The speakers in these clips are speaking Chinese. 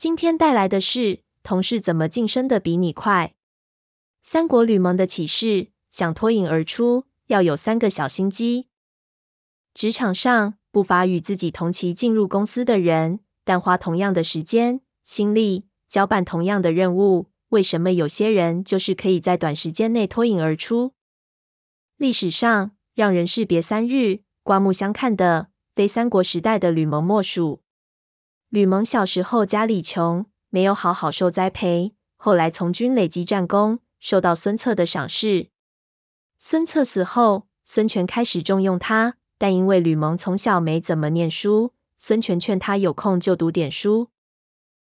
今天带来的是同事怎么晋升的比你快。三国吕蒙的启示，想脱颖而出，要有三个小心机。职场上不乏与自己同期进入公司的人，但花同样的时间、心力，交办同样的任务，为什么有些人就是可以在短时间内脱颖而出？历史上让人士别三日、刮目相看的，非三国时代的吕蒙莫属。吕蒙小时候家里穷，没有好好受栽培，后来从军累积战功，受到孙策的赏识。孙策死后，孙权开始重用他，但因为吕蒙从小没怎么念书，孙权劝他有空就读点书。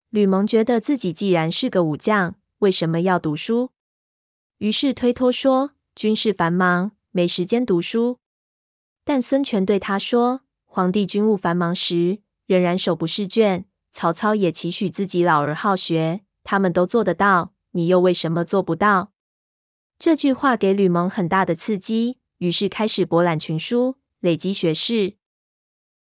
吕蒙觉得自己既然是个武将，为什么要读书？于是推脱说，军事繁忙，没时间读书。但孙权对他说，皇帝军务繁忙时，仍然手不释卷，曹操也期许自己老而好学，他们都做得到，你又为什么做不到？这句话给吕蒙很大的刺激，于是开始博览群书，累积学识。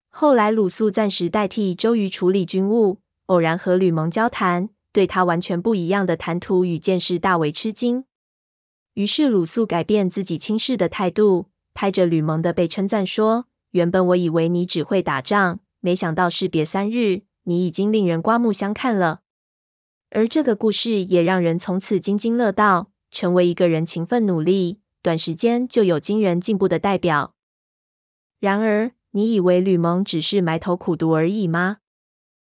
后来鲁肃暂时代替周瑜处理军务，偶然和吕蒙交谈，对他完全不一样的谈吐与见识大为吃惊。于是鲁肃改变自己轻视的态度，拍着吕蒙的背称赞说：“原本我以为你只会打仗。”没想到士别三日，你已经令人刮目相看了。而这个故事也让人从此津津乐道，成为一个人勤奋努力，短时间就有惊人进步的代表。然而，你以为吕蒙只是埋头苦读而已吗？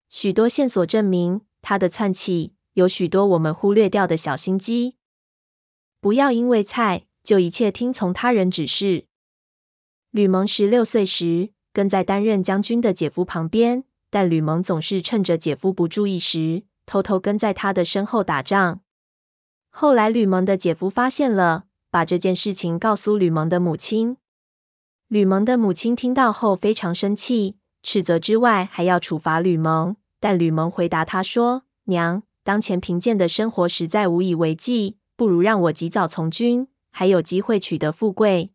许多线索证明，他的窜起有许多我们忽略掉的小心机。不要因为菜就一切听从他人指示。吕蒙十六岁时，跟在担任将军的姐夫旁边，但吕蒙总是趁着姐夫不注意时，偷偷跟在他的身后打仗。后来吕蒙的姐夫发现了，把这件事情告诉吕蒙的母亲。吕蒙的母亲听到后非常生气，斥责之外还要处罚吕蒙。但吕蒙回答他说：“娘，当前贫贱的生活实在无以为继，不如让我及早从军，还有机会取得富贵。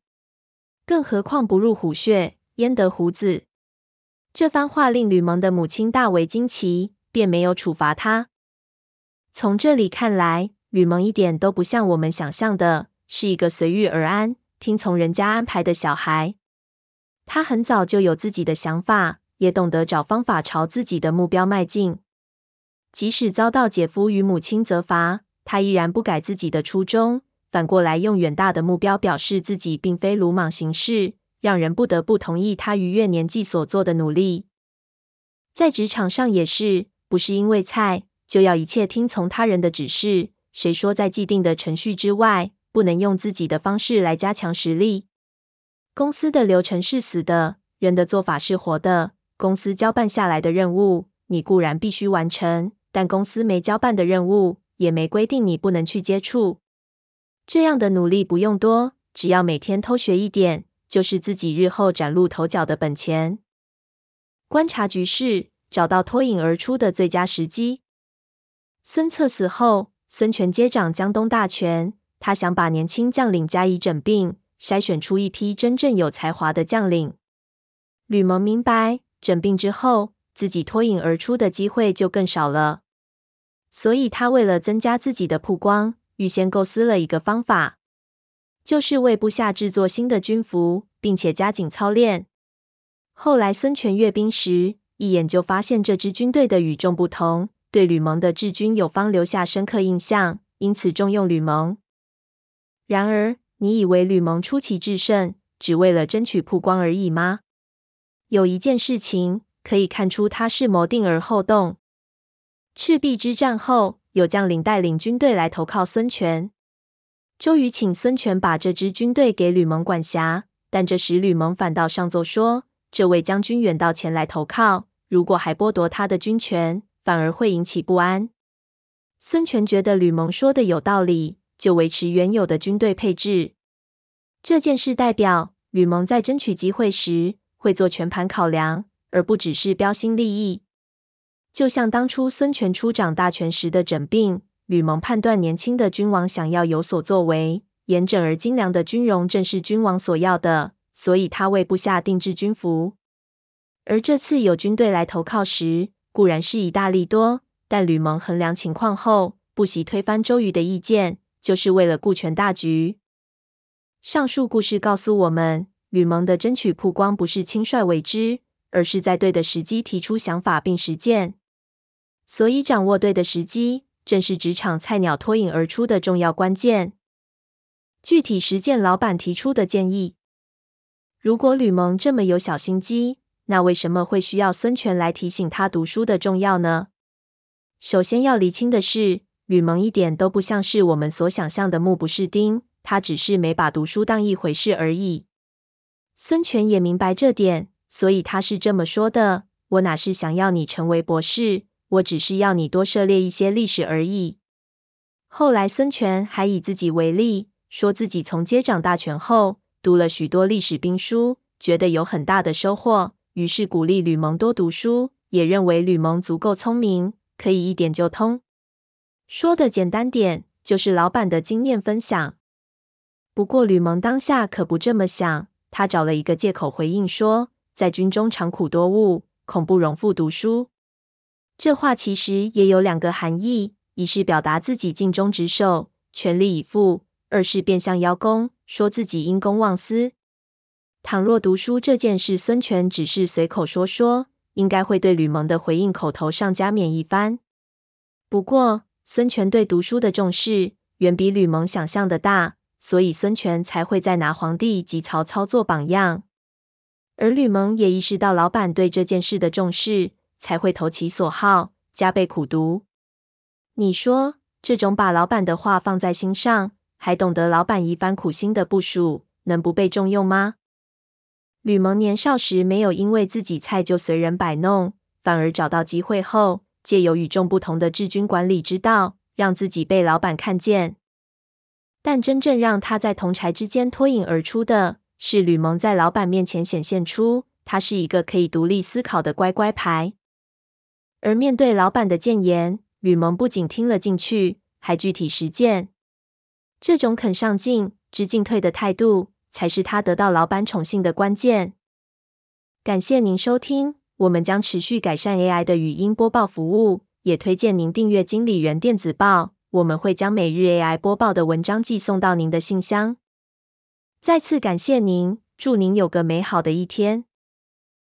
更何况不入虎穴。”焉得虎子？这番话令吕蒙的母亲大为惊奇，便没有处罚他。从这里看来，吕蒙一点都不像我们想象的，是一个随遇而安、听从人家安排的小孩。他很早就有自己的想法，也懂得找方法朝自己的目标迈进。即使遭到姐夫与母亲责罚，他依然不改自己的初衷，反过来用远大的目标表示自己并非鲁莽行事。让人不得不同意他逾越年纪所做的努力。在职场上也是，不是因为菜就要一切听从他人的指示。谁说在既定的程序之外，不能用自己的方式来加强实力？公司的流程是死的，人的做法是活的。公司交办下来的任务，你固然必须完成，但公司没交办的任务，也没规定你不能去接触。这样的努力不用多，只要每天偷学一点。就是自己日后崭露头角的本钱。观察局势，找到脱颖而出的最佳时机。孙策死后，孙权接掌江东大权，他想把年轻将领加以整并，筛选出一批真正有才华的将领。吕蒙明白，整并之后，自己脱颖而出的机会就更少了。所以他为了增加自己的曝光，预先构思了一个方法。就是为部下制作新的军服，并且加紧操练。后来孙权阅兵时，一眼就发现这支军队的与众不同，对吕蒙的治军有方留下深刻印象，因此重用吕蒙。然而，你以为吕蒙出奇制胜，只为了争取曝光而已吗？有一件事情可以看出他是谋定而后动。赤壁之战后，有将领带领军队来投靠孙权。周瑜请孙权把这支军队给吕蒙管辖，但这时吕蒙反倒上奏说：“这位将军远道前来投靠，如果还剥夺他的军权，反而会引起不安。孙权觉得吕蒙说的有道理，就维持原有的军队配置。这件事代表吕蒙在争取机会时会做全盘考量，而不只是标新立异。就像当初孙权出掌大权时的整病，吕蒙判断年轻的君王想要有所作为，严整而精良的军容正是君王所要的，所以他为部下定制军服。而这次有军队来投靠时，固然是以大利多，但吕蒙衡量情况后，不惜推翻周瑜的意见，就是为了顾全大局。上述故事告诉我们，吕蒙的争取曝光不是轻率为之，而是在对的时机提出想法并实践。所以掌握对的时机，正是职场菜鸟脱颖而出的重要关键。具体实践老板提出的建议。如果吕蒙这么有小心机，那为什么会需要孙权来提醒他读书的重要呢？首先要厘清的是，吕蒙一点都不像是我们所想象的目不识丁，他只是没把读书当一回事而已。孙权也明白这点，所以他是这么说的：“我哪是想要你成为博士，我只是要你多涉猎一些历史而已。”后来孙权还以自己为例，说自己从接掌大权后，读了许多历史兵书，觉得有很大的收获，于是鼓励吕蒙多读书，也认为吕蒙足够聪明，可以一点就通。说的简单点，就是老板的经验分享。不过吕蒙当下可不这么想，他找了一个借口回应说，在军中长苦多务，恐不容复读书。这话其实也有两个含义，一是表达自己尽忠职守，全力以赴。二是变相邀功，说自己因公忘私。倘若读书这件事，孙权只是随口说说，应该会对吕蒙的回应口头上加冕一番。不过，孙权对读书的重视，远比吕蒙想象的大，所以孙权才会再拿皇帝及曹操做榜样。而吕蒙也意识到老板对这件事的重视，才会投其所好，加倍苦读。你说，这种把老板的话放在心上，还懂得老板一番苦心的部署，能不被重用吗？吕蒙年少时没有因为自己菜就随人摆弄，反而找到机会后，借由与众不同的治军管理之道，让自己被老板看见。但真正让他在同柴之间脱颖而出的，是吕蒙在老板面前显现出他是一个可以独立思考的乖乖牌。而面对老板的谏言，吕蒙不仅听了进去，还具体实践。这种肯上进、知进退的态度，才是他得到老板宠幸的关键。感谢您收听，我们将持续改善 AI 的语音播报服务，也推荐您订阅经理人电子报，我们会将每日 AI 播报的文章寄送到您的信箱。再次感谢您，祝您有个美好的一天。